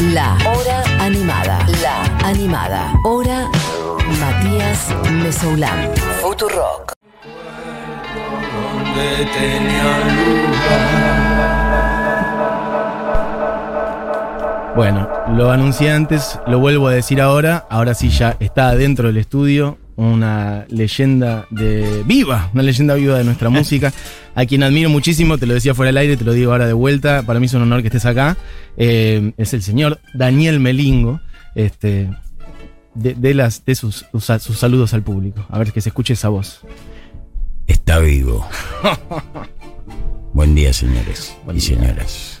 La Hora Animada. La Animada. Hora Matías Mesoulán. Futurock. donde tenía lugar. Bueno, lo anuncié antes, lo vuelvo a decir ahora. Ahora sí ya está dentro del estudio una leyenda de viva, una leyenda viva de nuestra música, a quien admiro muchísimo, te lo decía fuera del aire, te lo digo ahora de vuelta, para mí es un honor que estés acá. Eh, es el señor Daniel Melingo. Este, de, de las, de sus, sus, sus saludos al público. A ver que se escuche esa voz. Está vivo. Buen día, señores Buen y día. señoras.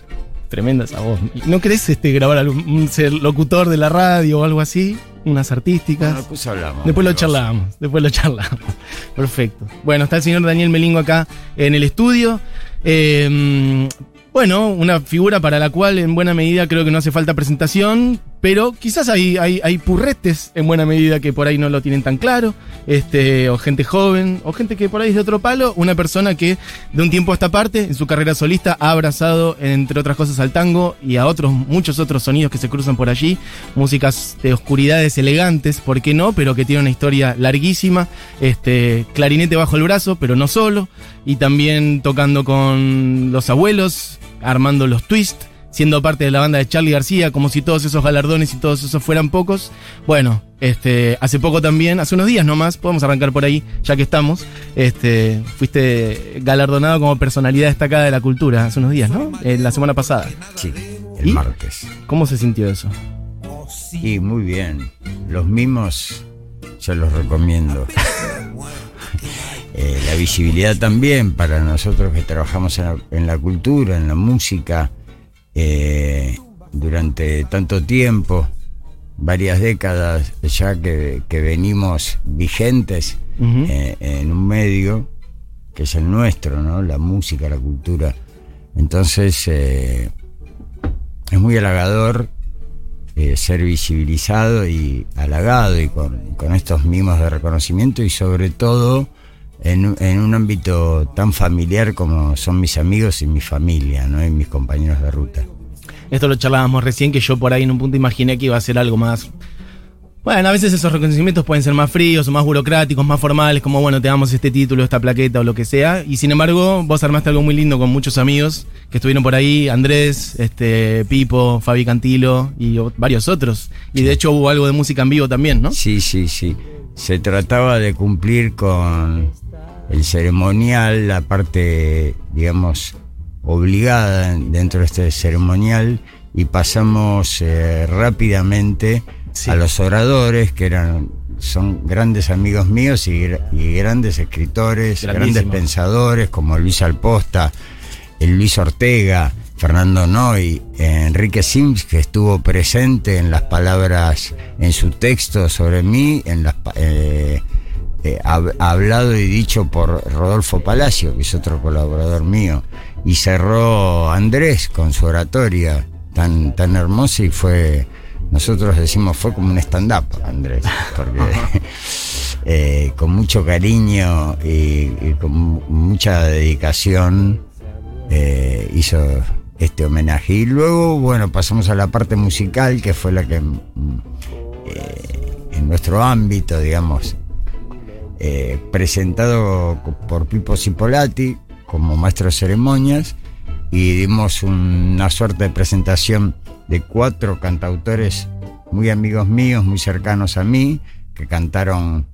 Tremenda esa voz. ¿No querés este, grabar algún, ser locutor de la radio o algo así? Unas artísticas. Bueno, después hablamos. Después lo charlamos, después lo charlamos. Perfecto. Bueno, está el señor Daniel Melingo acá en el estudio. Eh, bueno, una figura para la cual en buena medida creo que no hace falta presentación, pero quizás hay, hay, purretes en buena medida que por ahí no lo tienen tan claro, este, o gente joven, o gente que por ahí es de otro palo, una persona que de un tiempo a esta parte, en su carrera solista, ha abrazado, entre otras cosas, al tango y a otros, muchos otros sonidos que se cruzan por allí, músicas de oscuridades elegantes, ¿por qué no? Pero que tiene una historia larguísima, este, clarinete bajo el brazo, pero no solo, y también tocando con los abuelos, armando los twists, siendo parte de la banda de Charlie García, como si todos esos galardones y todos esos fueran pocos. Bueno, este, hace poco también, hace unos días nomás, podemos arrancar por ahí, ya que estamos, este, fuiste galardonado como personalidad destacada de la cultura hace unos días, ¿no? Eh, la semana pasada. Sí, el ¿Y? martes. ¿Cómo se sintió eso? Y muy bien. Los mimos se los recomiendo. Eh, la visibilidad también para nosotros que trabajamos en la, en la cultura, en la música, eh, durante tanto tiempo, varias décadas ya que, que venimos vigentes eh, en un medio que es el nuestro, ¿no? La música, la cultura. Entonces, eh, es muy halagador eh, ser visibilizado y halagado y con, con estos mimos de reconocimiento y sobre todo en, en un ámbito tan familiar como son mis amigos y mi familia, ¿no? Y mis compañeros de ruta. Esto lo charlábamos recién, que yo por ahí en un punto imaginé que iba a ser algo más. Bueno, a veces esos reconocimientos pueden ser más fríos o más burocráticos, más formales, como bueno, te damos este título, esta plaqueta o lo que sea. Y sin embargo, vos armaste algo muy lindo con muchos amigos que estuvieron por ahí, Andrés, este, Pipo, Fabi Cantilo y varios otros. Y de hecho hubo algo de música en vivo también, ¿no? Sí, sí, sí. Se trataba de cumplir con el ceremonial, la parte, digamos, obligada dentro de este ceremonial y pasamos eh, rápidamente Sí. a los oradores que eran son grandes amigos míos y, gra- y grandes escritores, grandes pensadores como Luis Alposta, el Luis Ortega, Fernando Noy, Enrique Sims, que estuvo presente en las palabras, en su texto sobre mí, en las, eh, eh, hab- hablado y dicho por Rodolfo Palacio, que es otro colaborador mío, y cerró Andrés con su oratoria tan, tan hermosa y fue, nosotros decimos, fue como un stand-up, Andrés, porque eh, con mucho cariño y, con mu- mucha dedicación eh, hizo este homenaje. Y luego, bueno, pasamos a la parte musical, que fue la que mm, eh, en nuestro ámbito, digamos, presentado por Pipo Cipolati como maestro de ceremonias y dimos una suerte de presentación de cuatro cantautores muy amigos míos, muy cercanos a mí, que cantaron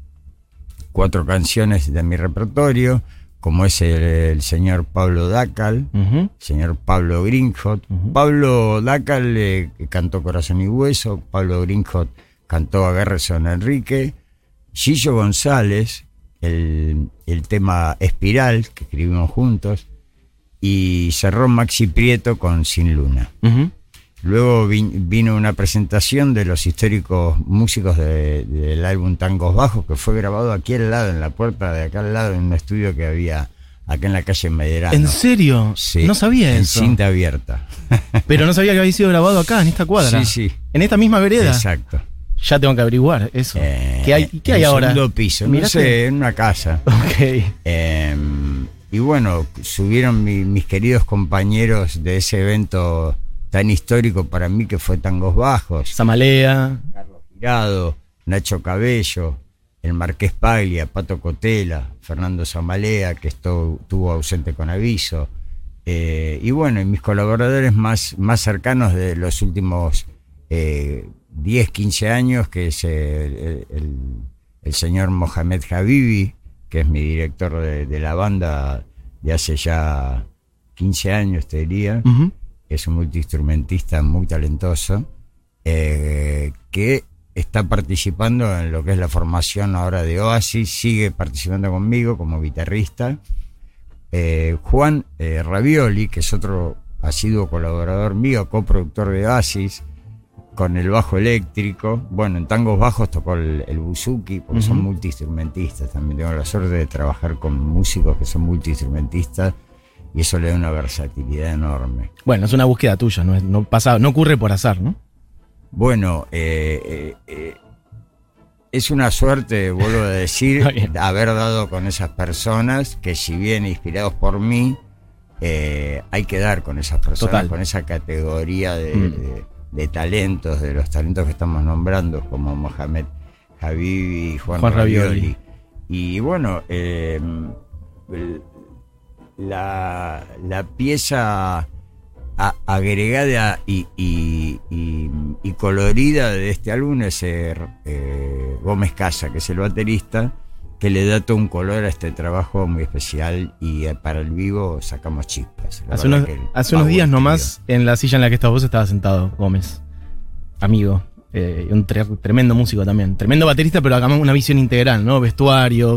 cuatro canciones de mi repertorio, como es el, el señor Pablo Dacal, Ujú. señor Pablo Grinhot. Pablo Dacal eh, cantó Corazón y Hueso, Pablo Grinhot cantó a Garrison Enrique, Gillo González, el, el tema Espiral, que escribimos juntos, y cerró Maxi Prieto con Sin Luna. Luego vin- vino una presentación de los históricos músicos de- del álbum Tangos Bajos, que fue grabado aquí al lado, en la puerta de acá al lado, en un estudio que había acá en la calle Medrano. ¿En serio? Sí, no sabía en eso. cinta abierta. Pero no sabía que había sido grabado acá, en esta cuadra. Sí, sí. En esta misma vereda. Exacto. Ya tengo que averiguar eso. Eh, ¿Qué hay, ¿qué en hay el ahora? segundo piso, no sé, en una casa. Ok. Eh, y bueno, subieron mi- mis queridos compañeros de ese evento tan histórico para mí que fue Tangos Bajos. Samalea. Carlos Girado, Nacho Cabello, el Marqués Paglia, Pato Cotela, Fernando Zamalea, que estuvo ausente con aviso. Eh, y bueno, y mis colaboradores más, más cercanos de los últimos 10, 15 años, que es el, señor Mohamed Habibi, que es mi director de, la banda de hace ya 15 años, te diría. Es un multiinstrumentista muy talentoso, eh, que está participando en lo que es la formación ahora de Oasis, sigue participando conmigo como guitarrista. Eh, Juan eh, Ravioli, que es otro ha sido colaborador mío, coproductor de Oasis, con el bajo eléctrico. Bueno, en tangos bajos tocó el, el buzuki, porque son multiinstrumentistas. También tengo la suerte de trabajar con músicos que son multiinstrumentistas y eso le da una versatilidad enorme. Bueno, es una búsqueda tuya, no, no, pasa, no ocurre por azar, ¿no? Bueno, eh, eh, es una suerte, vuelvo a decir, haber dado con esas personas que si bien inspirados por mí, eh, hay que dar con esas personas, con esa categoría mm. de, talentos, de los talentos que estamos nombrando, como Mohamed Habibi y Juan, Ravioli. Y bueno, la, la pieza agregada y, y, colorida de este álbum es eh, Gómez Casa, que es el baterista, que le da todo un color a este trabajo muy especial y eh, para el vivo sacamos chispas. hace unos, hace unos días nomás, en la silla en la que estás vos, estaba sentado Gómez, amigo. Eh, un tremendo músico también. Tremendo baterista, pero hagamos una visión integral, ¿no? Vestuario,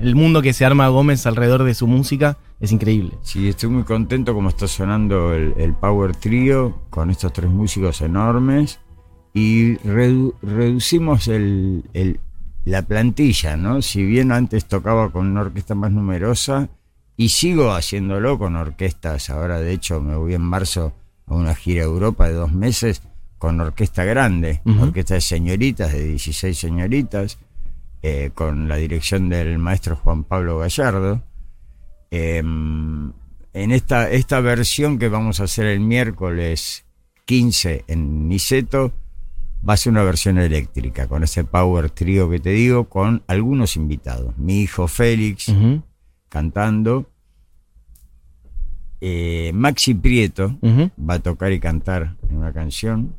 el mundo que se arma Gómez alrededor de su música es increíble. Sí, estoy muy contento como está sonando el, Power Trio con estos tres músicos enormes y reducimos el, la plantilla, ¿no? Si bien antes tocaba con una orquesta más numerosa y sigo haciéndolo con orquestas, ahora de hecho me voy en marzo a una gira a Europa de dos meses con orquesta grande, orquesta de señoritas, de 16 señoritas, eh, con la dirección del maestro Juan Pablo Gallardo. Em, en esta, esta versión que vamos a hacer el miércoles 15 en Niceto, va a ser una versión eléctrica, con ese power trio que te digo, con algunos invitados. Mi hijo Félix cantando. Eh, Maxi Prieto va a tocar y cantar en una canción.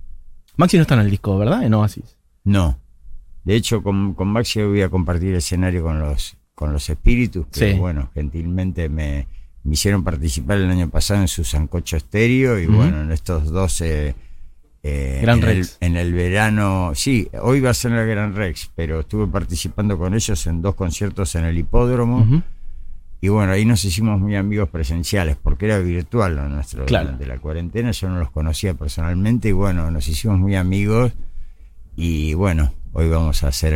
Maxi no está en el disco, ¿verdad? En Oasis. No. De hecho, con, Maxi voy a compartir escenario con los, con los espíritus, que bueno, gentilmente me, hicieron participar el año pasado en su Sancocho Estéreo y bueno, en estos 12... Eh, Gran en, Rex. El, en el verano, sí, hoy va a ser el Gran Rex, pero estuve participando con ellos en dos conciertos en el hipódromo. Y bueno, ahí nos hicimos muy amigos presenciales, porque era virtual lo nuestro durante la cuarentena, yo no los conocía personalmente y bueno, nos hicimos muy amigos y bueno, hoy vamos a hacer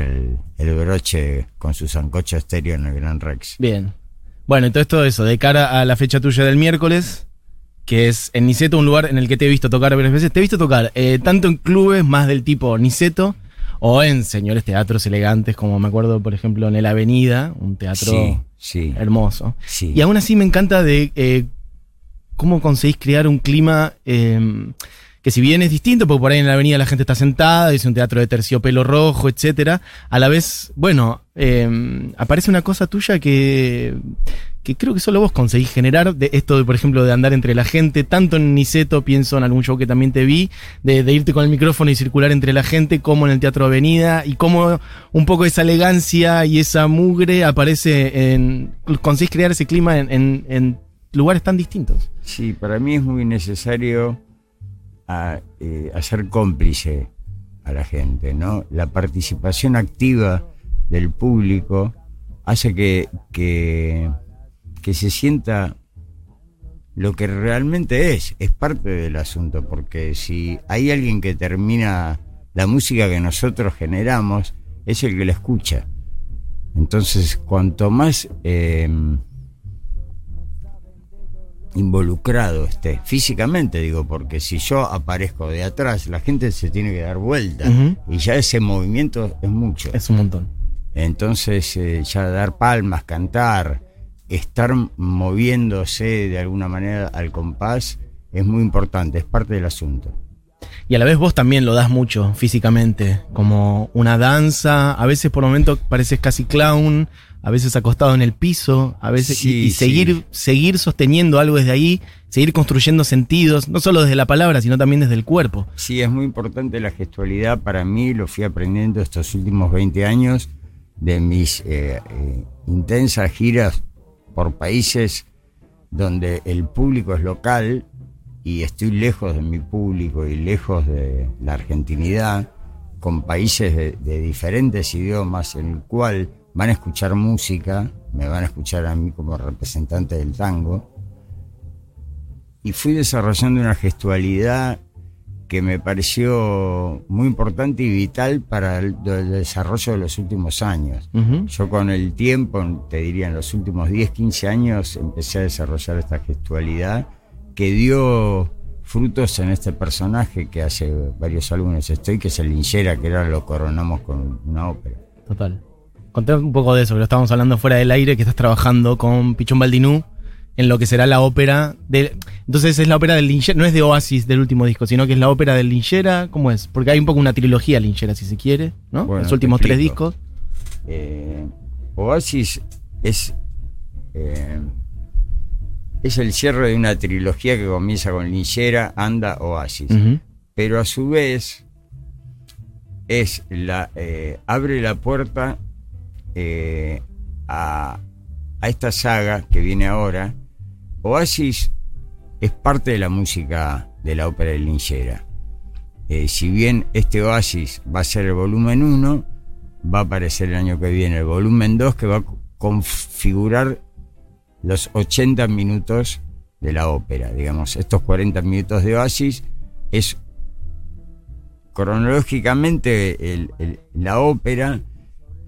el, broche con su sancocho estéreo en el Gran Rex. Bien. Bueno, entonces todo eso, de cara a la fecha tuya del miércoles, que es en Niceto, un lugar en el que te he visto tocar varias veces, te he visto tocar eh, tanto en clubes más del tipo Niceto, o en señores teatros elegantes, como me acuerdo, por ejemplo, en el Avenida, un teatro hermoso. Y aún así me encanta de eh, cómo conseguís crear un clima em, que si bien es distinto, porque por ahí en la avenida la gente está sentada, es un teatro de terciopelo rojo, etcétera, a la vez, bueno, em, aparece una cosa tuya que que creo que solo vos conseguís generar, de esto de, por ejemplo, de andar entre la gente, tanto en Niceto, pienso en algún show que también te vi, de, irte con el micrófono y circular entre la gente, como en el Teatro Avenida, y cómo un poco esa elegancia y esa mugre aparece en, conseguís crear ese clima en, lugares tan distintos. Sí, para mí es muy necesario eh, hacer cómplice a la gente, ¿no? La participación activa del público hace que que se sienta lo que realmente es, es parte del asunto, porque si hay alguien que termina la música que nosotros generamos, es el que la escucha. Entonces, cuanto más em, involucrado esté, físicamente digo, porque si yo aparezco de atrás, la gente se tiene que dar vuelta, y ya ese movimiento es mucho. Es un montón. Entonces, eh, ya dar palmas, cantar, estar moviéndose de alguna manera al compás es muy importante, es parte del asunto. Y a la vez vos también lo das mucho físicamente, como una danza, a veces por momentos pareces casi clown, a veces acostado en el piso, a veces Sí, y, y seguir, sí. seguir sosteniendo algo desde ahí, seguir construyendo sentidos, no solo desde la palabra, sino también desde el cuerpo. Sí, es muy importante la gestualidad para mí, lo fui aprendiendo estos últimos 20 años de mis eh, eh, intensas giras por países donde el público es local y estoy lejos de mi público y lejos de la argentinidad, con países de, diferentes idiomas en el cual van a escuchar música, me van a escuchar a mí como representante del tango, y fui desarrollando una gestualidad que me pareció muy importante y vital para el, el desarrollo de los últimos años. Ujú. Yo con el tiempo, te diría en los últimos 10, 15 años, empecé a desarrollar esta gestualidad que dio frutos en este personaje que hace varios álbumes estoy, que es el Linchera, que ahora lo coronamos con una ópera. Total. Conté un poco de eso, que lo estábamos hablando fuera del aire, que estás trabajando con Pichón Baldinú en lo que será la ópera de... Entonces es la ópera del Linchera, no es de Oasis del último disco, sino que es la ópera del Linchera, ¿cómo es? Porque hay un poco una trilogía Linchera, si se quiere, ¿no? Bueno, Los últimos tres discos. Eh, Oasis es, eh, es el cierre de una trilogía que comienza con Linchera, Anda, Oasis. Pero a su vez es la eh, abre la puerta eh, a, a esta saga que viene ahora. Oasis es parte de la música de la ópera de Linchera. Eh, si bien este Oasis va a ser el volumen 1, va a aparecer el año que viene el volumen 2 que va a configurar los 80 minutos de la ópera. Digamos, estos 40 minutos de Oasis es cronológicamente la ópera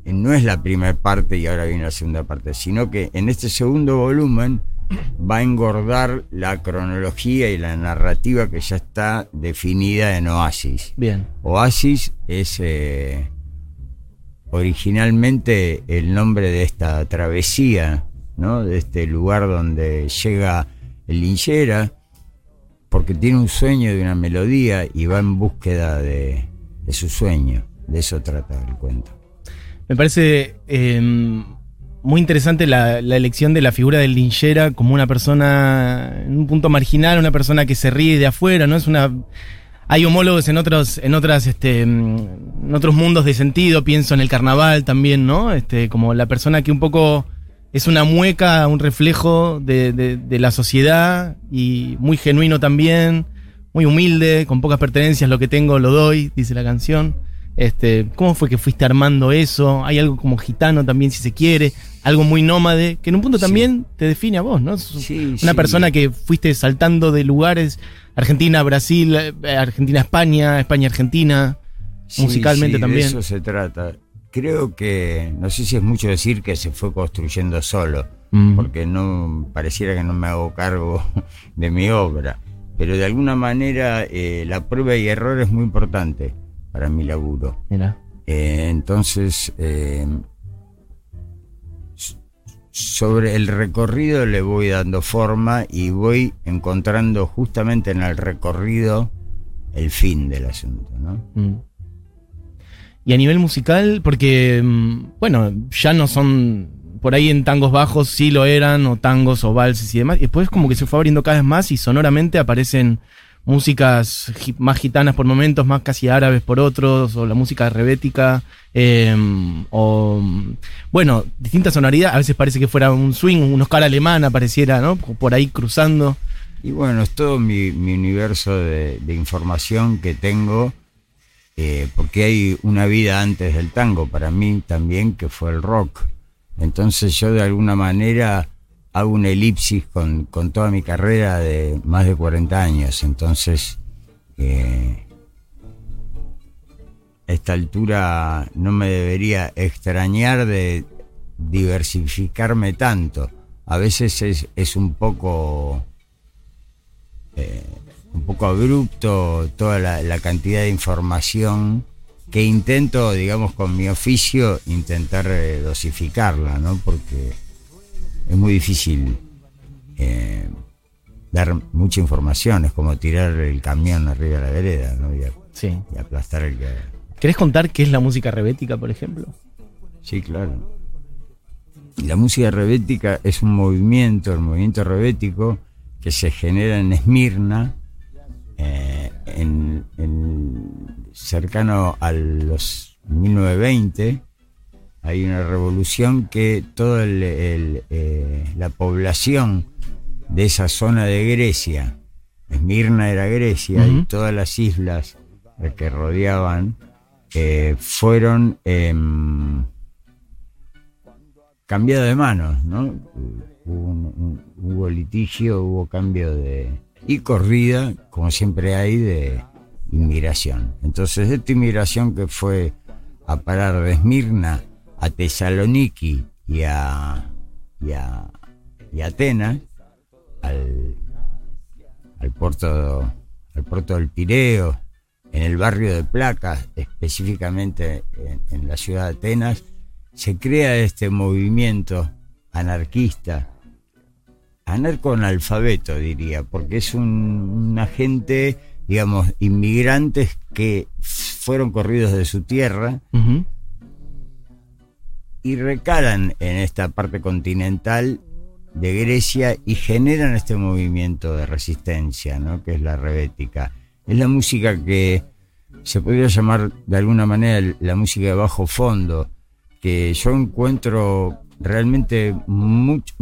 eh, no es la primera parte y ahora viene la segunda parte, sino que en este segundo volumen va a engordar la cronología y la narrativa que ya está definida en Oasis. Bien. Oasis es eh, originalmente el nombre de esta travesía, ¿no? De este lugar donde llega el linchera, porque tiene un sueño de una melodía y va en búsqueda de, de su sueño. De eso trata el cuento. Me parece eh, muy interesante la, elección de la figura del linchera como una persona en un punto marginal, una persona que se ríe de afuera, ¿no? Es una. Hay homólogos en otros, en otras, este, en otros mundos de sentido, pienso en el carnaval también, ¿no? Este, como la persona que un poco es una mueca, un reflejo de, de- de la sociedad y muy genuino también, muy humilde, con pocas pertenencias, lo que tengo lo doy, dice la canción. Este, ¿Cómo fue que fuiste armando eso? Hay algo como gitano también, si se quiere, algo muy nómade, que en un punto Sí. también te define a vos, ¿no? Sí, una sí. persona que fuiste saltando de lugares, Argentina, Brasil, eh, Argentina, España, España, Argentina, musicalmente sí, también. De eso se trata. Creo que, no sé si es mucho decir que se fue construyendo solo, Mm. porque no pareciera que no me hago cargo de mi obra. Pero de alguna manera eh, la prueba y error es muy importante para mi laburo. Mira. Eh, entonces, eh, sobre el recorrido le voy dando forma y voy encontrando justamente en el recorrido el fin del asunto, ¿no? Mm. Y a nivel musical, porque, mm, bueno, ya no son, por ahí en tangos bajos sí lo eran, o tangos o valses y demás, y después como que se fue abriendo cada vez más y sonoramente aparecen músicas más gitanas por momentos, más casi árabes por otros, o la música rebética, eh, o, bueno, distintas sonoridades, a veces parece que fuera un swing, un Oscar alemán apareciera, ¿no? Por ahí cruzando. Y bueno, es todo mi, mi universo de, de información que tengo, eh, porque hay una vida antes del tango para mí también, que fue el rock. Entonces yo de alguna manera hago una elipsis con, con toda mi carrera de más de 40 años. Entonces, eh, a esta altura no me debería extrañar de diversificarme tanto. A veces es, es un poco eh, un poco abrupto toda la, la cantidad de información que intento, digamos, con mi oficio, intentar eh, dosificarla, ¿no? Porque es muy difícil eh, dar mucha información, es como tirar el camión arriba de la vereda, ¿no? Y, a- Sí. y aplastar el que... ¿Querés contar qué es la música rebética, por ejemplo? Sí, claro. La música rebética es un movimiento, el movimiento rebético, que se genera en Esmirna, eh, en, en- cercano a los 1920. Hay una revolución que toda el- el, eh, la población de esa zona de Grecia, Esmirna era Grecia, y todas las islas eh, que rodeaban eh, fueron em, cambiadas de manos, ¿no? Hubo, un- un- hubo litigio, hubo cambio de... y corrida, como siempre hay, de inmigración. Entonces, esta inmigración que fue a parar de Esmirna a Tesaloniki y a, y a, y a Atenas, al, al puerto al puerto del Pireo, en el barrio de Placas, específicamente en, la ciudad de Atenas, se crea este movimiento anarquista, anarco-analfabeto diría, porque es un, una gente, digamos, inmigrantes que fueron corridos de su tierra. Y recalan en esta parte continental de Grecia y generan este movimiento de resistencia, ¿no? que es la rebética. Es la música que se podría llamar de alguna manera la música de bajo fondo, que yo encuentro realmente much-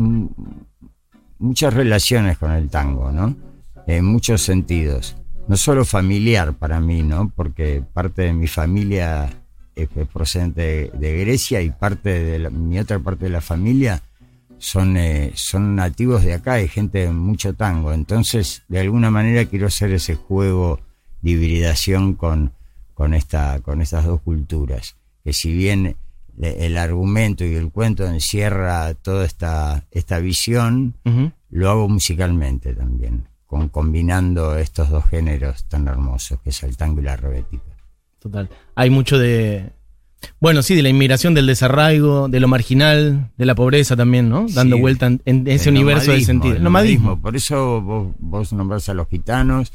muchas relaciones con el tango, ¿no? En muchos sentidos. No solo familiar para mí, ¿no? Porque parte de mi familia es, es procedente de, de Grecia y parte de la- mi otra parte de la familia son, eh, son nativos de acá, hay gente de mucho tango. Entonces, de alguna manera quiero hacer ese juego de hibridación con, con, esta, con estas dos culturas. Que si bien el argumento y el cuento encierra toda esta, esta visión, lo hago musicalmente también, con, combinando estos dos géneros tan hermosos, que es el tango y la rebética. Total. Hay mucho de. Bueno, sí, de la inmigración, del desarraigo, de lo marginal, de la pobreza también, ¿no? Dando Sí. vuelta en, en ese universo de sentido. el nomadismo. Por eso vos, vos nombrás a los gitanos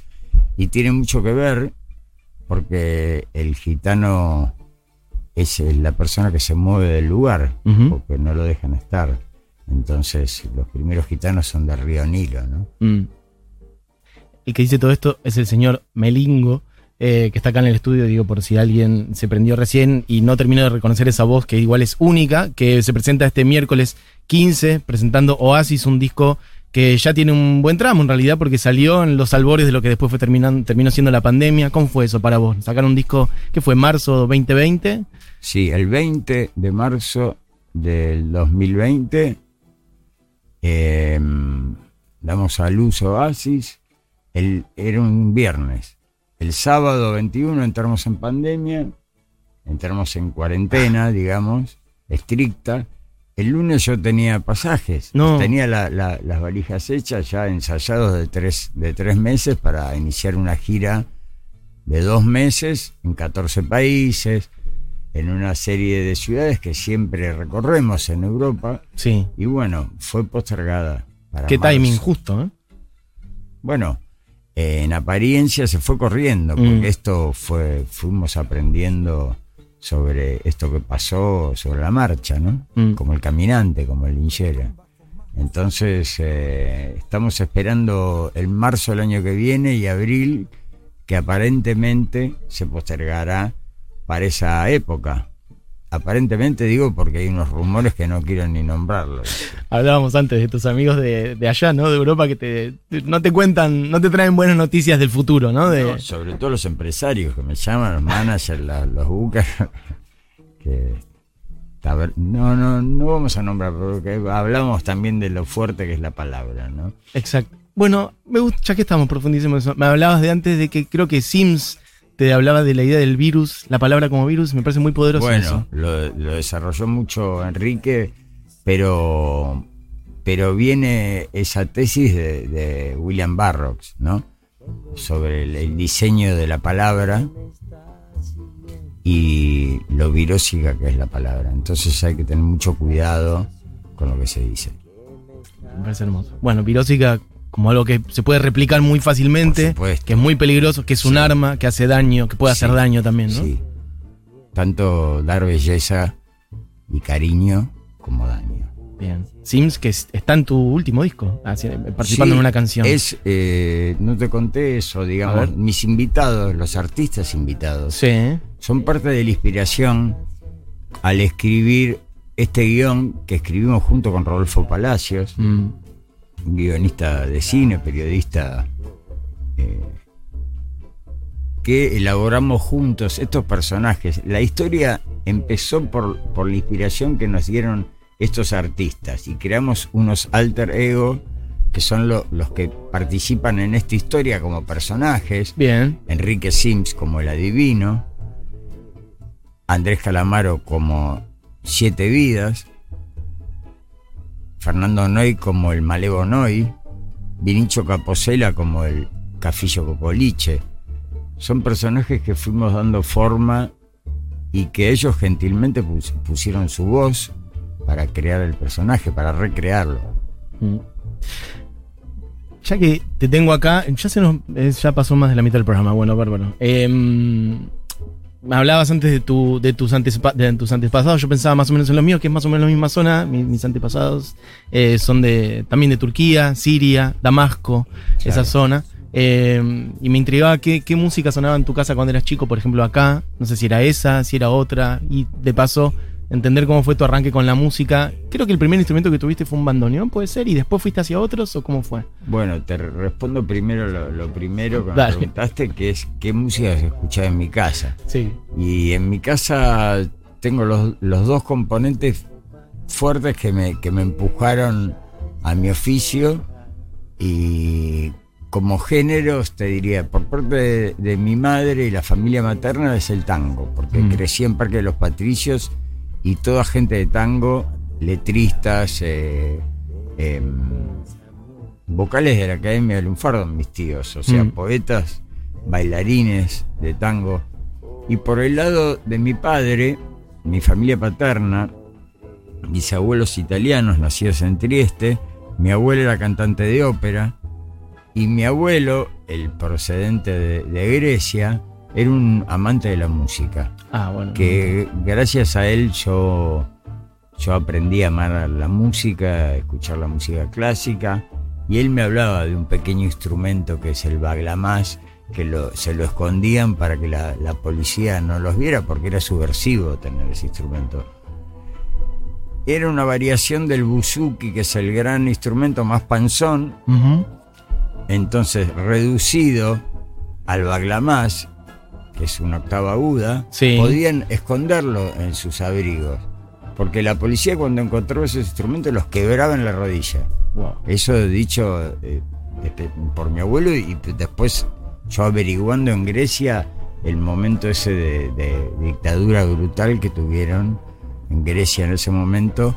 y tiene mucho que ver porque el gitano es la persona que se mueve del lugar porque no lo dejan estar. Entonces los primeros gitanos son del río Nilo, ¿no? Mm. El que dice todo esto es el señor Melingo, eh, que está acá en el estudio, digo, por si alguien se prendió recién y no terminó de reconocer esa voz, que igual es única, que se presenta este miércoles 15, presentando Oasis, un disco que ya tiene un buen tramo en realidad, porque salió en los albores de lo que después fue terminan, terminó siendo la pandemia. ¿Cómo fue eso para vos? Sacar un disco que fue marzo 2020. Sí, el 20 de marzo del 2020 eh, damos a luz Oasis. El, era un viernes. El sábado 21 entramos en pandemia, entramos en cuarentena, digamos, estricta. El lunes yo tenía pasajes, No. tenía la- la- las valijas hechas, ya ensayados de tres, de tres meses para iniciar una gira de dos meses en 14 países, en una serie de ciudades que siempre recorremos en Europa. Sí. Y bueno, fue postergada. Para Qué marzo. timing justo, ¿eh? Bueno, eh, en apariencia se fue corriendo, porque Mm. esto fue, fuimos aprendiendo sobre esto que pasó sobre la marcha, ¿no? Mm. Como el caminante, como el linchera. Entonces, eh, estamos esperando el marzo del año que viene y abril, que aparentemente se postergará para esa época. Aparentemente digo porque hay unos rumores que no quiero ni nombrarlos. Hablábamos antes de tus amigos de, de allá, ¿no? De Europa que te, te- no te cuentan, no te traen buenas noticias del futuro, ¿no? De, No, sobre todo los empresarios que me llaman, los managers, la- los bucas, que no, no, no vamos a nombrar, porque hablamos también de lo fuerte que es la palabra, ¿no? Exacto. Bueno, me gusta, ya que estamos profundísimos, me hablabas de antes de que creo que Sims te hablaba de la idea del virus, la palabra como virus, me parece muy poderoso Bueno, eso. lo, lo desarrolló mucho Enrique, pero, pero viene esa tesis de, de William Barrocks, ¿no? Sobre el, el diseño de la palabra y lo virósica que es la palabra. Entonces hay que tener mucho cuidado con lo que se dice. Me parece hermoso. Bueno, Pirósica, como algo que se puede replicar muy fácilmente, que es muy peligroso, que es un Sí. arma, que hace daño, que puede hacer Sí, daño también, ¿no? Sí. Tanto dar belleza y cariño como daño. Bien. Sims, que es- está en tu último disco, así, participando Sí, en una canción. Es, eh, no te conté eso, digamos, mis invitados, los artistas invitados, Sí. son parte de la inspiración al escribir este guion que escribimos junto con Rodolfo Palacios, Mm. Guionista de cine, periodista, eh, que elaboramos juntos estos personajes. La historia empezó por, por la inspiración que nos dieron estos artistas y creamos unos alter ego que son lo- los que participan en esta historia como personajes. Bien. Enrique Sims como el adivino, Andrés Calamaro como Siete Vidas, Fernando Noy como el Malevo Noy, Vinicho Caposela como el Cafillo Cocoliche. Son personajes que fuimos dando forma y que ellos gentilmente pus- pusieron su voz para crear el personaje, para recrearlo. Mm. Ya que te tengo acá, ya se nos eh, ya pasó más de la mitad del programa, bueno, bárbaro. Em, me hablabas antes de, tu, de, tus de tus antepasados, yo pensaba más o menos en los míos, que es más o menos la misma zona, mi- mis, antepasados eh, son de también de Turquía, Siria, Damasco, Claro. esa zona. Em, y me intrigaba qué, qué música sonaba en tu casa cuando eras chico, por ejemplo acá, no sé si era esa, si era otra, y de paso entender cómo fue tu arranque con la música. Creo que el primer instrumento que tuviste fue un bandoneón, puede ser, y después fuiste hacia otros, o cómo fue. Bueno, te respondo primero lo, lo primero que me Dale. preguntaste, que es qué música se escuchaba en mi casa. Sí. Y en mi casa tengo los, los dos componentes fuertes que me, que me empujaron a mi oficio y como géneros te diría, por parte de, de mi madre y la familia materna es el tango, porque Mm. crecí en Parque de los Patricios y toda gente de tango, letristas, eh, em, vocales de la Academia de Lunfardo, mis tíos, o sea, Mm. poetas, bailarines de tango. Y por el lado de mi padre, mi familia paterna, mis abuelos italianos nacidos en Trieste, mi abuelo era cantante de ópera y mi abuelo, el procedente de, de Grecia, era un amante de la música. Ah, bueno. Que gracias a él yo, yo aprendí a amar la música, a escuchar la música clásica y él me hablaba de un pequeño instrumento que es el baglamás, que lo- se lo escondían para que la, la policía no los viera porque era subversivo tener ese instrumento. Era una variación del buzuki, que es el gran instrumento más panzón, entonces reducido al baglamás, que es una octava aguda, Sí. podían esconderlo en sus abrigos. Porque la policía cuando encontró esos instrumentos los quebraba en la rodilla. Wow. Eso dicho eh, este, por mi abuelo y después yo averiguando en Grecia el momento ese de, de dictadura brutal que tuvieron en Grecia en ese momento.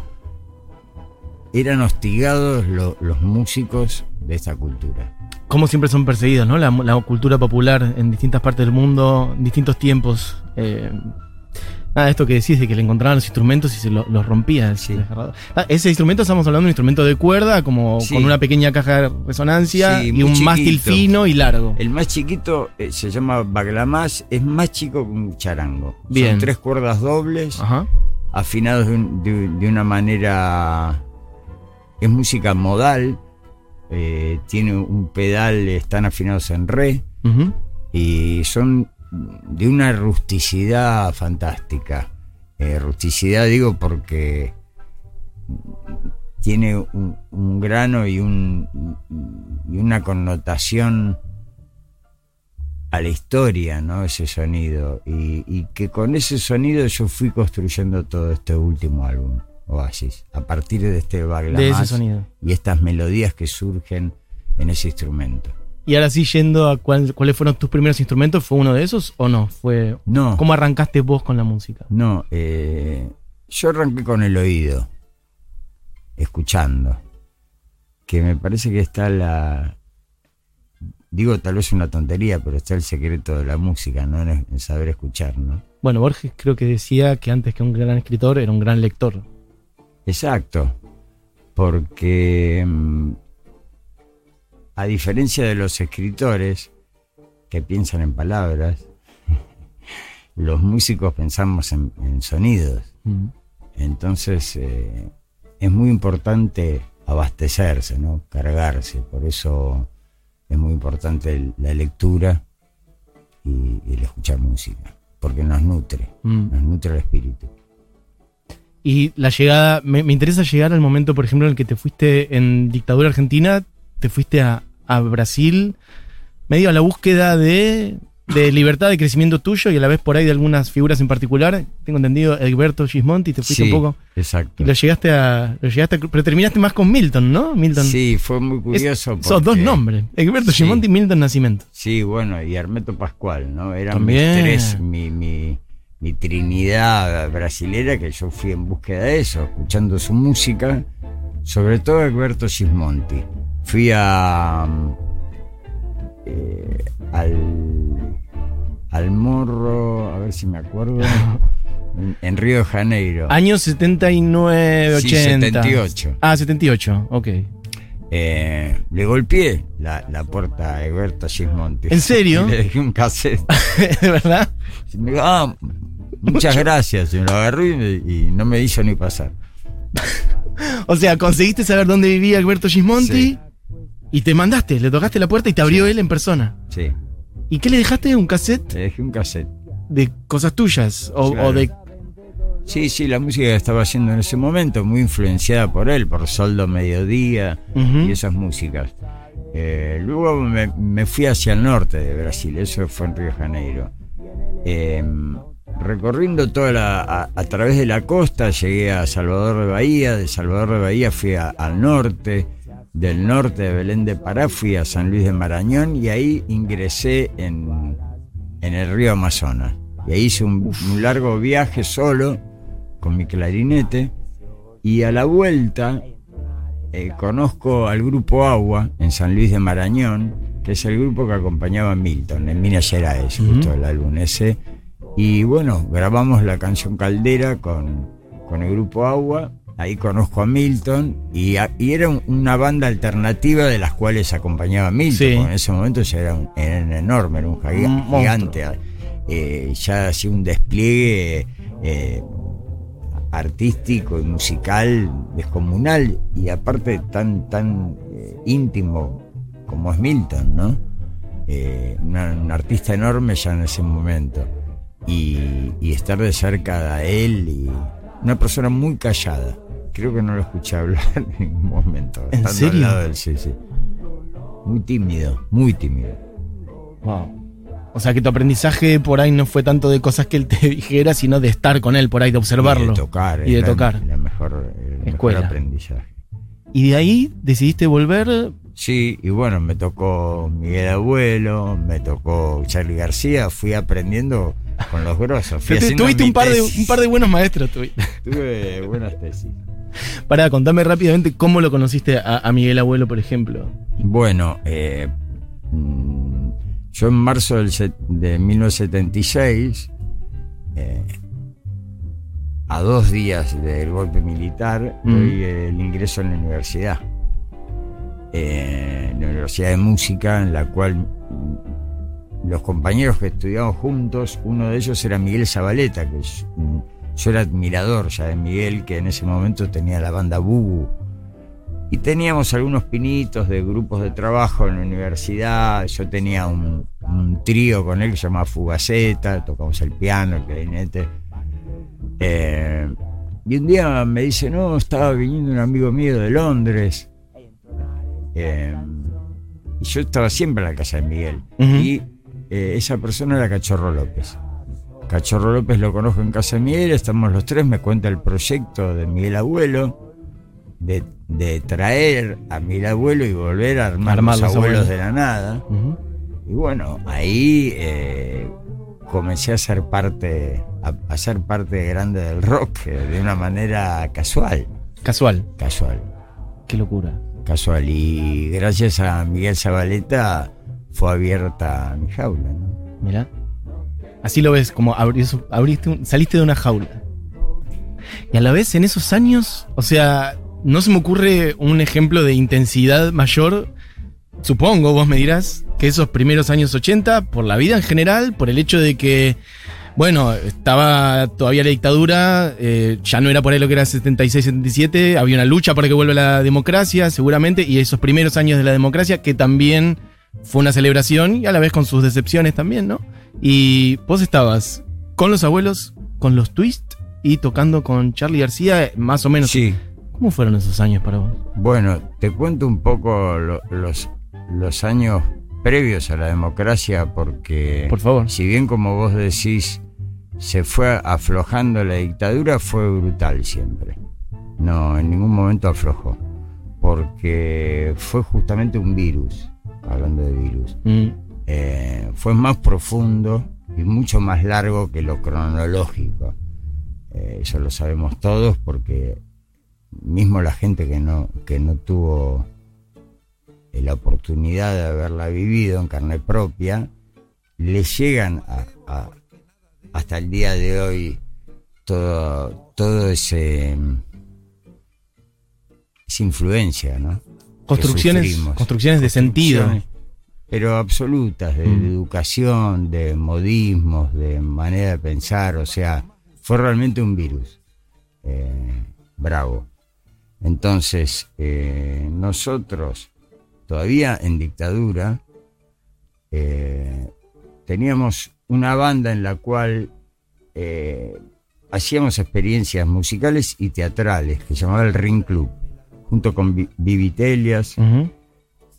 Eran hostigados lo- los músicos de esta cultura. Como siempre son perseguidos, ¿no? La, la cultura popular en distintas partes del mundo, en distintos tiempos. Eh, nada, esto que decís de que le encontraban los instrumentos y se lo- los rompía. Sí. Ah, ese instrumento estamos hablando de un instrumento de cuerda, como Sí. con una pequeña caja de resonancia Sí, y un mástil fino y largo. El más chiquito eh, se llama baglamás, es más chico que un charango. Bien. Son tres cuerdas dobles. Ajá. afinados de, un- de- de una manera. Es música modal, eh, tiene un pedal, están afinados en re y son de una rusticidad fantástica. Eh, rusticidad digo porque tiene un, un grano y, un, y una connotación a la historia, ¿no? Ese sonido. Y, y que con ese sonido yo fui construyendo todo este último álbum, Oasis, a partir de este baglamás sonido. y estas melodías que surgen en ese instrumento. Y ahora sí, yendo a cuál- cuáles fueron tus primeros instrumentos, ¿fue uno de esos o no? Fue No, ¿Cómo arrancaste vos con la música? no, eh, yo arranqué con el oído, escuchando, que me parece que está la... Digo, tal vez una tontería, pero está el secreto de la música, ¿no? En, en saber escuchar, ¿no? Bueno, Borges creo que decía que antes que un gran escritor era un gran lector. Exacto, porque mm, a diferencia de los escritores que piensan en palabras, los músicos pensamos en, en sonidos. Mm. Entonces eh, es muy importante abastecerse, ¿no? cargarse. Por eso es muy importante la lectura y, y el escuchar música, porque nos nutre, Mm. nos nutre el espíritu. Y la llegada, me, me interesa llegar al momento, por ejemplo, en el que te fuiste en dictadura argentina, te fuiste a, a Brasil, medio a la búsqueda de, de libertad, de crecimiento tuyo y a la vez por ahí de algunas figuras en particular. Tengo entendido, Egberto Gismonti, te fuiste Sí, un poco. Exacto. Y lo llegaste a. Lo llegaste a- pero terminaste más con Milton, ¿no? Milton. Sí, fue muy Es- curioso. esos dos nombres. Egberto Sí. Gismonti y Milton Nacimiento. Sí, bueno, y Hermeto Pascual, ¿no? Eran También. mis tres, mi, mi, mi trinidad brasilera que yo fui en búsqueda de eso, escuchando su música, sobre todo Alberto Gismonti. Fui a eh, al, al morro, a ver si me acuerdo, en, en Río de Janeiro. Años 79, Sí, 80. 78. Ah, 78, ok. Eh, le golpeé la, la puerta a Alberto Gismonti. ¿En serio? Y le dejé un cassette. ¿De verdad? Y me dijo, ah, muchas gracias. Y me lo agarró y, me- y no me hizo ni pasar. O sea, conseguiste saber dónde vivía Alberto Gismonti Sí. y te mandaste, le tocaste la puerta y te abrió él en persona. Sí, ¿Y qué le dejaste? ¿Un cassette le dejé un cassette. de cosas tuyas? O, Claro. o de. Sí, sí, la música que estaba haciendo en ese momento, muy influenciada por él, por Soldo Mediodía y esas músicas. Eh, luego me, me fui hacia el norte de Brasil, eso fue en Río de Janeiro. Eh, recorriendo toda la, a, a través de la costa, llegué a Salvador de Bahía, de Salvador de Bahía fui a- al norte, del norte de Belén de Pará fui a San Luis de Marañón y ahí ingresé en, en el río Amazonas. Y ahí hice un, un largo viaje solo con mi clarinete y a la vuelta eh, conozco al grupo Agua en San Luis de Marañón, que es el grupo que acompañaba a Milton en Minas Gerais, justo el álbum ese. Y bueno, grabamos la canción Caldera con, con el grupo Agua. Ahí conozco a Milton y, a- y era un- una banda alternativa de las cuales acompañaba a Milton. Sí. en ese momento ya era, un, era un enorme, era un Un gigante. Eh, ya hacía un despliegue eh, artístico y musical descomunal y aparte tan tan eh, íntimo como es Milton, ¿no? Eh, un artista enorme ya en ese momento y, y estar de cerca de él y una persona muy callada. Creo que no lo escuché hablar en ningún momento. ¿En estando serio? Al lado sí, sí. Muy tímido, muy tímido. Wow. O sea que tu aprendizaje por ahí no fue tanto de cosas que él te dijera, sino de estar con él por ahí, de observarlo. Y de tocar. Y de la- tocar. La mejor, el mejor Escuela. aprendizaje. Y de ahí decidiste volver. Sí, y bueno, me tocó Miguel Abuelo, me tocó Charlie García, fui aprendiendo con los grosos. Fui Te- tuviste un par, de, un par de buenos maestros. tuviste. Tuve buenas tesis. Pará, contame rápidamente cómo lo conociste a, a Miguel Abuelo, por ejemplo. Bueno, eh, mm, yo en marzo del de 1976, eh, a dos días del golpe militar, Mm. doy el ingreso en la universidad. En la Universidad de Música, en la cual los compañeros que estudiamos juntos, uno de ellos era Miguel Zabaleta, que yo era admirador ya de Miguel, que en ese momento tenía la banda Bubu. Y teníamos algunos pinitos de grupos de trabajo en la universidad. Yo tenía un, un trío con él que se llamaba Fugaceta, tocamos el piano, el clarinete. Eh, y un día me dice, no, estaba viniendo un amigo mío de Londres. Eh, y yo estaba siempre en la casa de Miguel. Y eh, esa persona era Cachorro López. Cachorro López lo conozco en casa de Miguel, estamos los tres, me cuenta el proyecto de Miguel Abuelo, de, de traer a Miguel Abuelo y volver a armar, Armar los los abuelos abuelos. de la nada. Y bueno, ahí eh, comencé a ser parte, a, a ser parte grande del rock eh, de una manera casual, Casual. casual, Qué locura. Casual. Y gracias a Miguel Zabaleta fue abierta mi jaula, ¿no? Mirá. Así lo ves, como abriste un- saliste de una jaula. Y a la vez, en esos años, o sea, no se me ocurre un ejemplo de intensidad mayor supongo, vos me dirás, que esos primeros años 80, por la vida en general, por el hecho de que, bueno, estaba todavía la dictadura, eh, ya no era por ahí lo que era 76-77, había una lucha para que vuelva la democracia, seguramente, y esos primeros años de la democracia, que también fue una celebración y a la vez con sus decepciones también, ¿no? Y vos estabas con los abuelos, con los twists y tocando con Charlie García, más o menos. Sí. ¿Cómo fueron esos años para vos? Bueno, te cuento un poco lo- los, los años previos a la democracia porque Por favor. si bien como vos decís se fue aflojando la dictadura fue brutal siempre. No, en ningún momento aflojó porque fue justamente un virus, hablando de virus. Mm, Eh, fue más profundo y mucho más largo que lo cronológico. Eh, eso lo sabemos todos porque mismo la gente que no, que no tuvo la oportunidad de haberla vivido en carne propia, le llegan a, a- hasta el día de hoy todo, todo ese esa influencia, ¿no? Construcciones, construcciones de sentido. Pero absolutas, de, Mm. educación, de modismos, de manera de pensar, o sea, fue realmente un virus. Eh, bravo. Entonces, eh, nosotros, todavía en dictadura, eh, teníamos una banda en la cual eh, hacíamos experiencias musicales y teatrales, que se llamaba el Ring Club, junto con Vi- Vivi Telias, Ujú.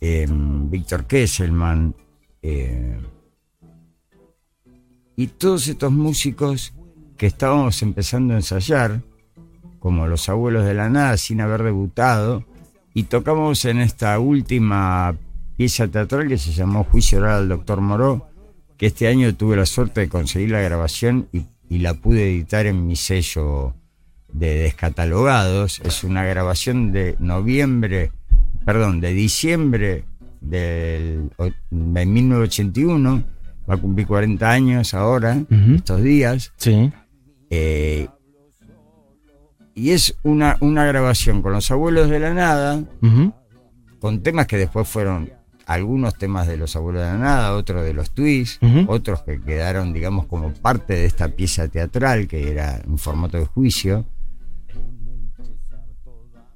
eh, Víctor Kesselman, eh, y todos estos músicos que estábamos empezando a ensayar, como los abuelos de la nada, sin haber debutado, y tocamos en esta última pieza teatral que se llamó Juicio Oral al Doctor Moró, que este año tuve la suerte de conseguir la grabación y, y la pude editar en mi sello de descatalogados. Es una grabación de noviembre perdón, de diciembre del, de 1981, va a cumplir 40 años ahora, estos días, Sí. eh, y es una, una grabación con los abuelos de la nada, con temas que después fueron algunos temas de los abuelos de la nada, otros de los twists, otros que quedaron, digamos, como parte de esta pieza teatral que era en formato de juicio.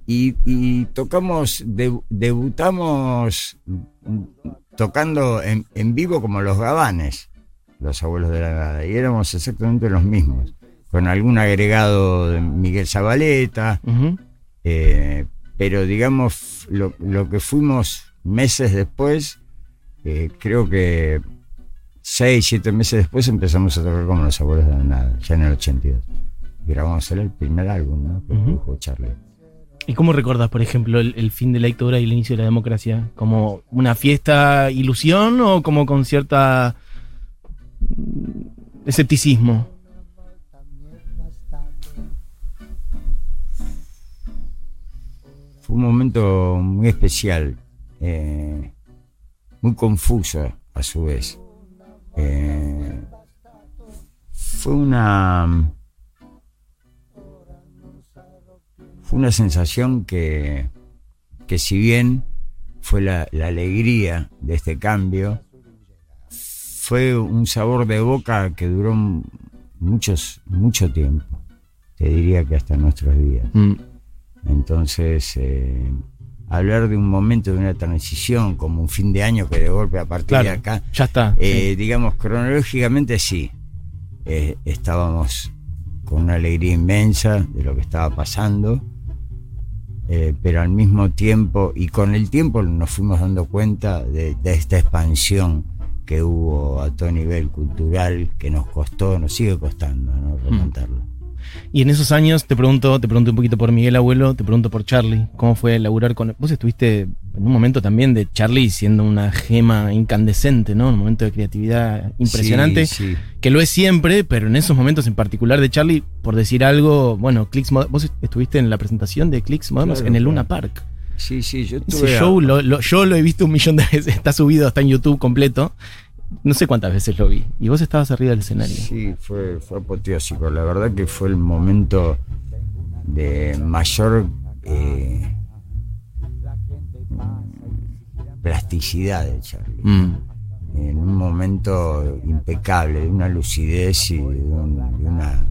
Y, y tocamos, debu- debutamos tocando en, en vivo como los gabanes, los abuelos de la nada, y éramos exactamente los mismos, con algún agregado de Miguel Zabaleta, eh, pero digamos, lo, lo que fuimos meses después, eh, creo que seis, siete meses después empezamos a tocar como los abuelos de la nada, ya en el 82. Y grabamos el primer álbum, ¿no? Que Ujú. produjo Charlie. ¿Y cómo recordás, por ejemplo, el, el fin de la dictadura y el inicio de la democracia? ¿Como una fiesta ilusión o como con cierta escepticismo? Fue un momento muy especial, eh, muy confuso a su vez. Eh, fue una fue una sensación que, que si bien fue la, la alegría de este cambio, fue un sabor de boca que duró muchos, mucho tiempo. Te diría que hasta nuestros días. Mm. Entonces, eh, hablar de un momento de una transición, como un fin de año que de golpe a partir Claro, de acá, ya está. eh, digamos, cronológicamente sí. Eh, estábamos con una alegría inmensa de lo que estaba pasando, eh, pero al mismo tiempo, y con el tiempo nos fuimos dando cuenta de, de esta expansión que hubo a todo nivel cultural, que nos costó, nos sigue costando, ¿no? remontarlo. Y en esos años, te pregunto, te pregunto un poquito por Miguel Abuelo, te pregunto por Charlie, ¿cómo fue laburar con... Vos estuviste en un momento también de Charlie siendo una gema incandescente, ¿no? Un momento de creatividad impresionante, Sí, sí. que lo es siempre, pero en esos momentos en particular de Charlie, por decir algo, bueno, Clicks Mod- vos estuviste en la presentación de Clicks Modernos Claro, en el claro. Luna Park. Sí, sí, yo Ese a- show lo- lo- yo lo he visto un millón de veces, está subido, está en YouTube completo. No sé cuántas veces lo vi. Y vos estabas arriba del escenario. Sí, fue, fue apoteósico. La verdad que fue el momento de mayor eh, plasticidad de Charlie. Mm. En un momento impecable, de una lucidez y de, un- de una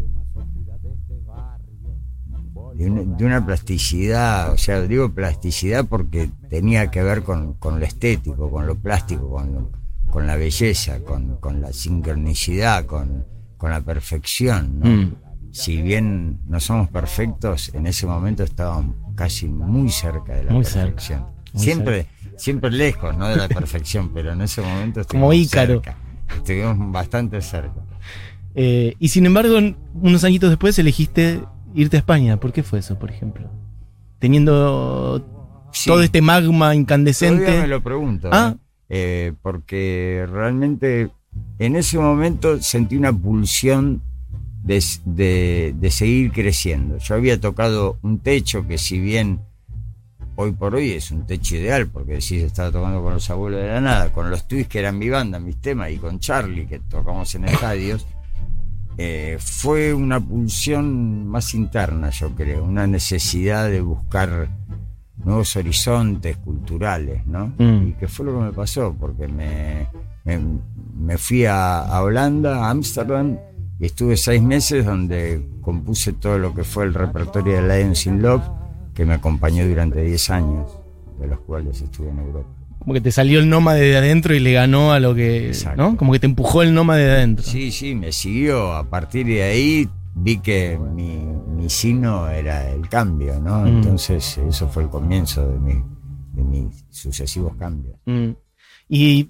de una, de una plasticidad, o sea, digo plasticidad porque tenía que ver con, con lo estético, con lo plástico, con, lo- con la belleza, con, con la sincronicidad, con, con la perfección. ¿no? Mm. Si bien no somos perfectos, en ese momento estábamos casi muy cerca de la Muy perfección. siempre, siempre lejos, ¿no? De la perfección, pero en ese momento Como estuvimos Ícaro. cerca. Estuvimos bastante cerca. Eh, y sin embargo, unos añitos después elegiste irte a España. ¿Por qué fue eso, por ejemplo? Teniendo Sí, todo este magma todavía me incandescente. lo pregunto. Ah. ¿eh? Eh, porque realmente en ese momento sentí una pulsión de, de- de seguir creciendo. Yo había tocado un techo que si bien hoy por hoy es un techo ideal, porque decís, estaba tocando con los abuelos de la nada, con los Twists que eran mi banda, mis temas, y con Charlie que tocamos en estadios, eh, fue una pulsión más interna, yo creo, una necesidad de buscar nuevos horizontes culturales, ¿no? Mm. Y que fue lo que me pasó, porque me, me, me fui a, a Holanda, a Ámsterdam, y estuve seis meses donde compuse todo lo que fue el repertorio de Lions in Love, que me acompañó durante 10 años, de los cuales estuve en Europa. Como que te salió el nómade de adentro y le ganó a lo que. Exacto. ¿No? Como que te empujó el nómade de adentro. Sí, sí, me siguió. A partir de ahí vi que mi, mi signo era el cambio, ¿no? Mm. Entonces eso fue el comienzo de, mi, de mis sucesivos cambios. Mm. ¿Y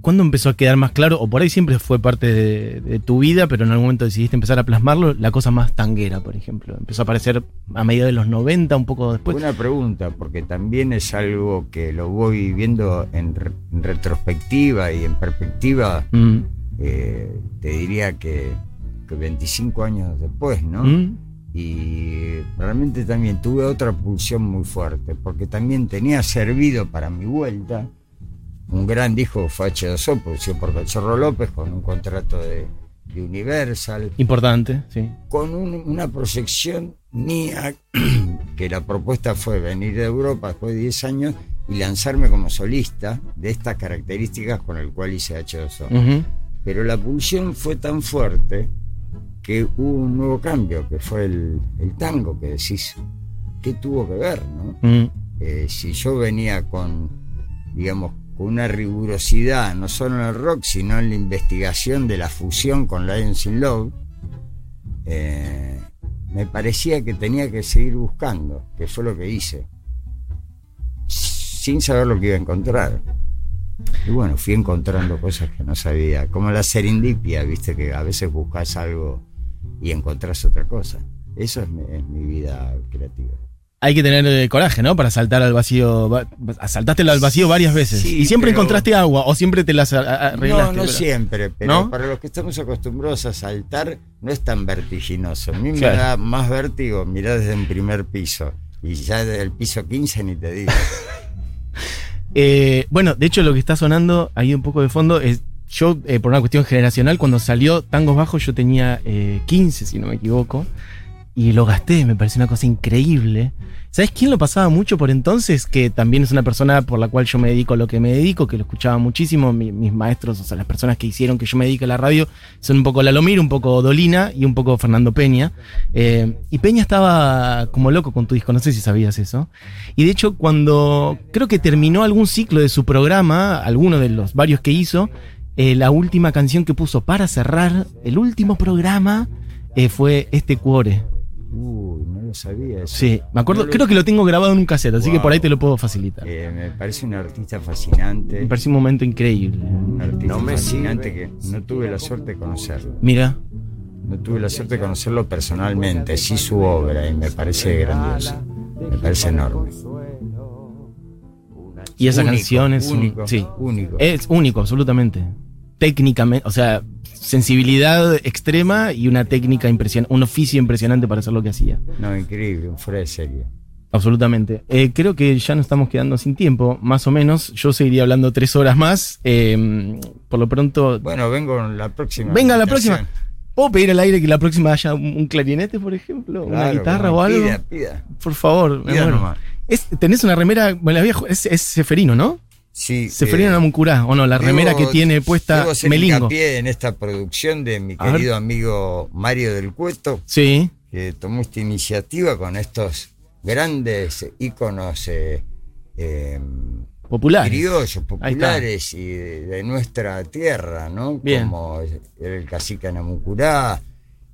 cuándo empezó a quedar más claro? O por ahí siempre fue parte de, de tu vida, pero en algún momento decidiste empezar a plasmarlo. La cosa más tanguera, por ejemplo. Empezó a aparecer a medida de los 90, un poco después. Buena pregunta, porque también es algo que lo voy viendo en, re- en retrospectiva y en perspectiva, Mm. eh, te diría que 25 años después, ¿no? Mm. y realmente también tuve otra pulsión muy fuerte, porque también tenía servido para mi vuelta un gran disco fue H2O, producido por Cachorro López, con un contrato de, de Universal, Importante, sí. con un- una proyección mía, que la propuesta fue venir de Europa después de 10 años y lanzarme como solista de estas características con el cual hice H2O. Ujú. Pero la pulsión fue tan fuerte que hubo un nuevo cambio, que fue el, el tango, que decís, ¿qué tuvo que ver? No? Mm. Eh, si yo venía con, digamos, con una rigurosidad, no solo en el rock, sino en la investigación de la fusión con Lions in Love, eh, me parecía que tenía que seguir buscando, que fue lo que hice, sin saber lo que iba a encontrar. Y bueno, fui encontrando cosas que no sabía, como la serendipia, viste que a veces buscas algo y encontrás otra cosa. Eso es mi, es mi vida creativa. Hay que tener eh, coraje, ¿no? Para saltar al vacío. va- Saltaste al vacío varias veces. Sí, y siempre pero- encontraste agua o siempre te las arreglaste. No, no pero- siempre, pero ¿No? para los que estamos acostumbrados a saltar, no es tan vertiginoso. A mí me Claro. da más vértigo mirar desde un primer piso. Y ya desde el piso 15 ni te digo. Eh, bueno, de hecho, lo que está sonando ahí un poco de fondo es. Yo, eh, por una cuestión generacional, cuando salió Tangos Bajos, yo tenía eh, 15, si no me equivoco. Y lo gasté, me pareció una cosa increíble. ¿Sabes quién lo pasaba mucho por entonces? Que también es una persona por la cual yo me dedico a lo que me dedico, que lo escuchaba muchísimo. Mi- mis maestros, o sea, las personas que hicieron que yo me dedique a la radio, son un poco Lalomir, un poco Dolina y un poco Fernando Peña. Eh, y Peña estaba como loco con tu disco, no sé si sabías eso. Y de hecho, cuando creo que terminó algún ciclo de su programa, alguno de los varios que hizo, eh, la última canción que puso para cerrar el último programa eh, fue este Cuore. Uy, no lo sabía eso. Sí, me acuerdo, No lo- creo que lo tengo grabado en un cassette, así que por ahí te lo puedo facilitar. Eh, me parece un artista fascinante. Me pareció un momento increíble. Un artista No me fascinante que no tuve la suerte de conocerlo. Mira, No tuve la suerte de conocerlo personalmente, sí su obra, y me parece grandioso. Me parece enorme. y esa Único, canción es un- único, sí, único. es único, absolutamente. Técnicamente, o sea, sensibilidad extrema y una técnica impresionante, un oficio impresionante para hacer lo que hacía. No, increíble, fuera de serie. Absolutamente. Eh, creo que ya nos estamos quedando sin tiempo, más o menos. Yo seguiría hablando tres horas más. Eh, por lo pronto, Bueno, vengo en la próxima. venga la próxima. ¿Puedo pedir al aire que la próxima haya un, clarinete, por ejemplo? ¿Una guitarra o algo? Pida, pida. Por favor, me Pida muero. Es- tenés una remera, bueno, la vieja, es, es Seferino, ¿no? Sí, Seferino eh, Namuncurá, o no, la remera debo- que tiene puesta debo hacer Melingo. hincapié en esta producción de mi querido amigo Mario del Cueto, Sí, que tomó esta iniciativa con estos grandes íconos eh, eh, popular. criollos, populares y de, de nuestra tierra, ¿no? Bien. Como el cacique Namucurá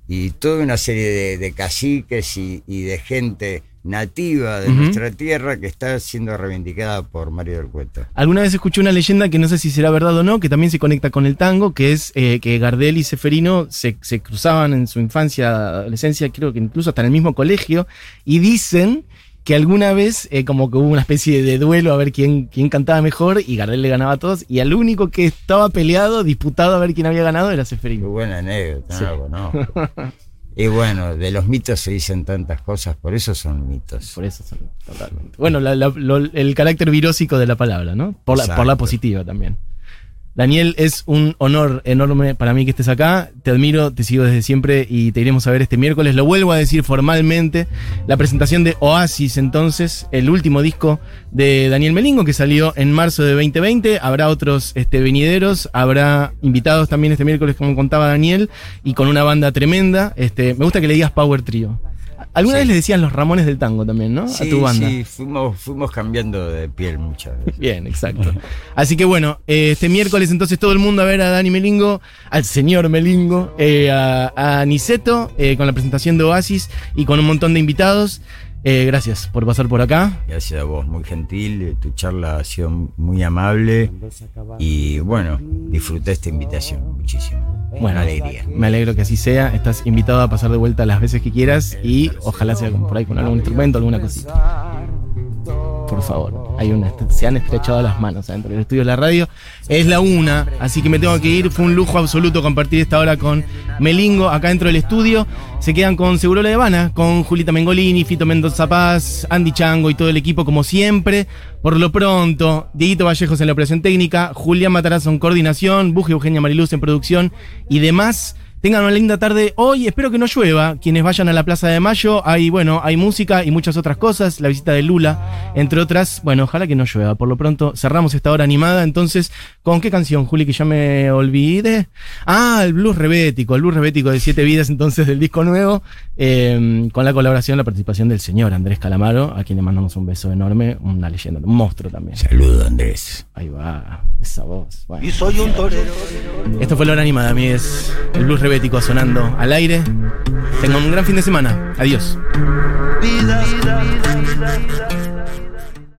y toda una serie de, de caciques y, y de gente nativa de nuestra tierra que está siendo reivindicada por Mario del Cueto. Alguna vez escuché una leyenda que no sé si será verdad o no, que también se conecta con el tango, que es eh, que Gardel y Seferino se, se cruzaban en su infancia, adolescencia, creo que incluso hasta en el mismo colegio, y dicen que alguna vez eh, como que hubo una especie de duelo a ver quién, quién cantaba mejor y Gardel le ganaba a todos, y al único que estaba peleado, disputado a ver quién había ganado era Qué Seferino. buena anécdota, Sí. no conozco. Y bueno, de los mitos se dicen tantas cosas, por eso son mitos. Por eso son totalmente. Bueno, la- la- lo- el carácter virósico de la palabra, ¿no? Por la, por la positiva también. Daniel, es un honor enorme para mí que estés acá. Te admiro, te sigo desde siempre y te iremos a ver este miércoles. Lo vuelvo a decir formalmente. La presentación de Oasis, entonces, el último disco de Daniel Melingo que salió en marzo de 2020. Habrá otros este, venideros, habrá invitados también este miércoles, como contaba Daniel, y con una banda tremenda. Este, me gusta que le digas Power Trio. Alguna Sí. vez le decían los Ramones del tango también, ¿no? Sí, a tu banda. sí, fuimos, fuimos cambiando de piel muchas veces. Bien, exacto. Así que bueno, eh, este miércoles entonces todo el mundo a ver a Dani Melingo, al señor Melingo, eh, a, a Niceto, eh, con la presentación de Oasis y con un montón de invitados. Eh, gracias por pasar por acá. Gracias a vos, muy gentil, eh, tu charla ha sido muy amable y bueno, disfruté esta invitación muchísimo. Bueno, alegría. Me alegro que así sea. Estás invitado a pasar de vuelta las veces que quieras y ojalá sea por ahí con algún instrumento, alguna cosita. Favor, hay una, se han estrechado las manos adentro del estudio de la radio. Es la una, así que me tengo que ir. Fue un lujo absoluto compartir esta hora con Melingo acá dentro del estudio. Se quedan con Seguro La Habana, con Julita Mengolini, Fito Mendoza Paz, Andy Chango y todo el equipo como siempre. Por lo pronto, Dieguito Vallejos en la operación técnica, Julián Matarazzo en coordinación, Buge Eugenia Mariluz en producción y demás. Tengan una linda tarde hoy, espero que no llueva. Quienes vayan a la Plaza de Mayo, hay, bueno, hay música y muchas otras cosas. La visita de Lula, entre otras. Bueno, ojalá que no llueva. Por lo pronto, cerramos esta hora animada. Entonces, ¿con qué canción, Juli, que ya me olvidé? Ah, el blues rebético, el blues rebético de Siete Vidas, entonces, del disco nuevo. eh, con la colaboración, la participación del señor Andrés Calamaro, a quien le mandamos un beso enorme. Una leyenda, un monstruo también. Saludo, Andrés. Ahí va, esa voz. Bueno. Y soy un torero. Esto fue la hora animada, amigues. El blues rebético sonando al aire. Tengan un gran fin de semana. Adiós. Vida, vida, vida.